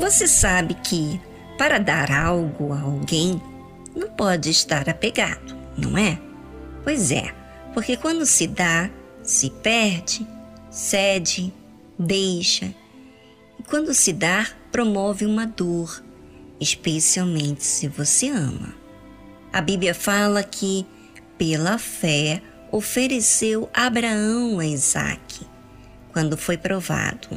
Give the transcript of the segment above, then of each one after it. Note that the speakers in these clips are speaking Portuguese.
Você sabe que para dar algo a alguém não pode estar apegado, não é? Pois é, porque quando se dá, se perde, cede, deixa. E quando se dá, promove uma dor, especialmente se você ama. A Bíblia fala que, pela fé, ofereceu Abraão a Isaac quando foi provado.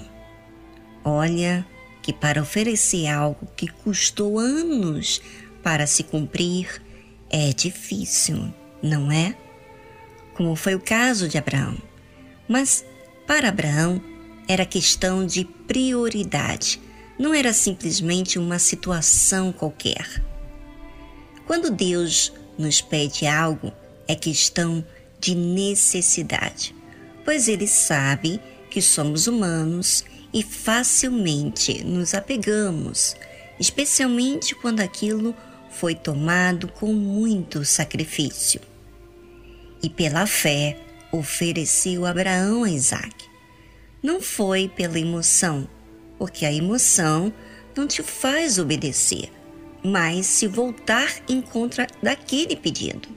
Olha que para oferecer algo que custou anos para se cumprir é difícil, não é? Como foi o caso de Abraão. Mas para Abraão era questão de prioridade, não era simplesmente uma situação qualquer. Quando Deus nos pede algo, é questão de necessidade, pois Ele sabe que somos humanos e facilmente nos apegamos, especialmente quando aquilo foi tomado com muito sacrifício. E pela fé ofereceu Abraão a Isaac. Não foi pela emoção, porque a emoção não te faz obedecer mas se voltar em contra daquele pedido.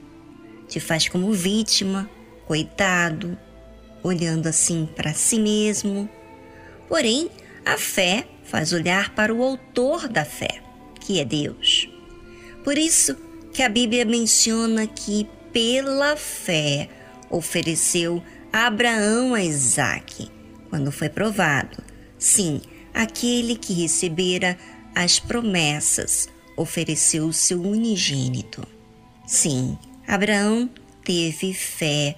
Te faz como vítima, coitado, olhando assim para si mesmo. Porém, a fé faz olhar para o autor da fé, que é Deus. Por isso que a Bíblia menciona que pela fé ofereceu Abraão a Isaque, quando foi provado. Sim, aquele que recebera as promessas ofereceu o seu unigênito. Sim, Abraão teve fé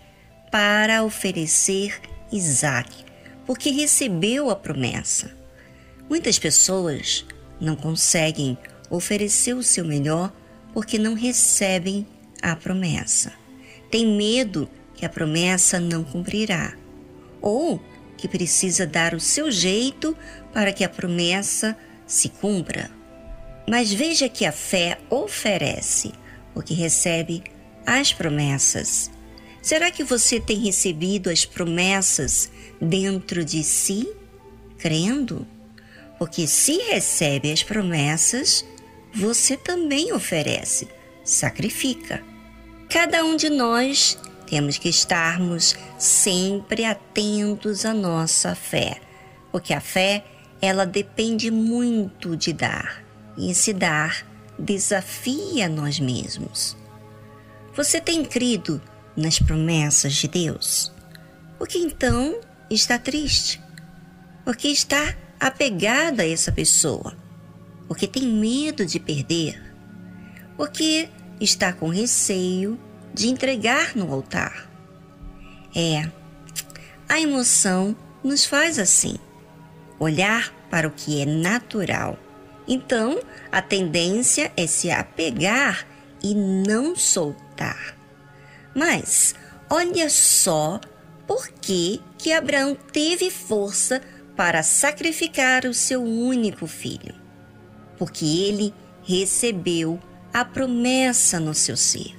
para oferecer Isaac, porque recebeu a promessa. Muitas pessoas não conseguem oferecer o seu melhor porque não recebem a promessa. Tem medo que a promessa não cumprirá, ou que precisa dar o seu jeito para que a promessa se cumpra. Mas veja que a fé oferece o que recebe as promessas. Será que você tem recebido as promessas dentro de si, crendo? Porque se recebe as promessas, você também oferece, sacrifica. Cada um de nós temos que estarmos sempre atentos à nossa fé, porque a fé ela depende muito de dar e se dar desafia nós mesmos. Você tem crido nas promessas de Deus? Por que então está triste? Porque está apegado a essa pessoa? Porque tem medo de perder? Porque está com receio de entregar no altar? É, a emoção nos faz assim, olhar para o que é natural então, a tendência é se apegar e não soltar. Mas olha só por que, que Abraão teve força para sacrificar o seu único filho. Porque ele recebeu a promessa no seu ser.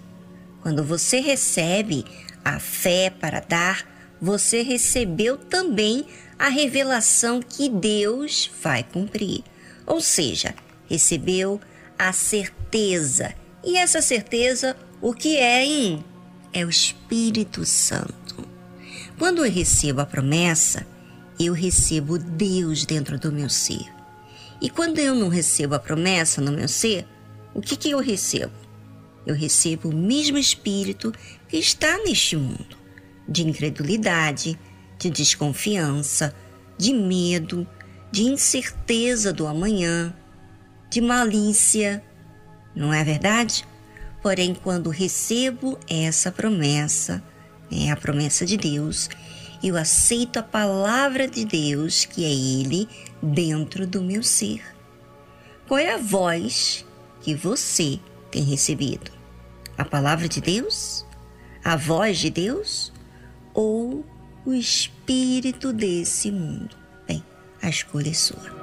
Quando você recebe a fé para dar, você recebeu também a revelação que Deus vai cumprir ou seja, recebeu a certeza. E essa certeza, o que é em? É o Espírito Santo. Quando eu recebo a promessa, eu recebo Deus dentro do meu ser. E quando eu não recebo a promessa no meu ser, o que, que eu recebo? Eu recebo o mesmo Espírito que está neste mundo de incredulidade, de desconfiança, de medo, de incerteza do amanhã, de malícia, não é verdade? Porém, quando recebo essa promessa, é a promessa de Deus, eu aceito a palavra de Deus, que é Ele, dentro do meu ser. Qual é a voz que você tem recebido? A palavra de Deus? A voz de Deus? Ou o espírito desse mundo? a escolha é sua.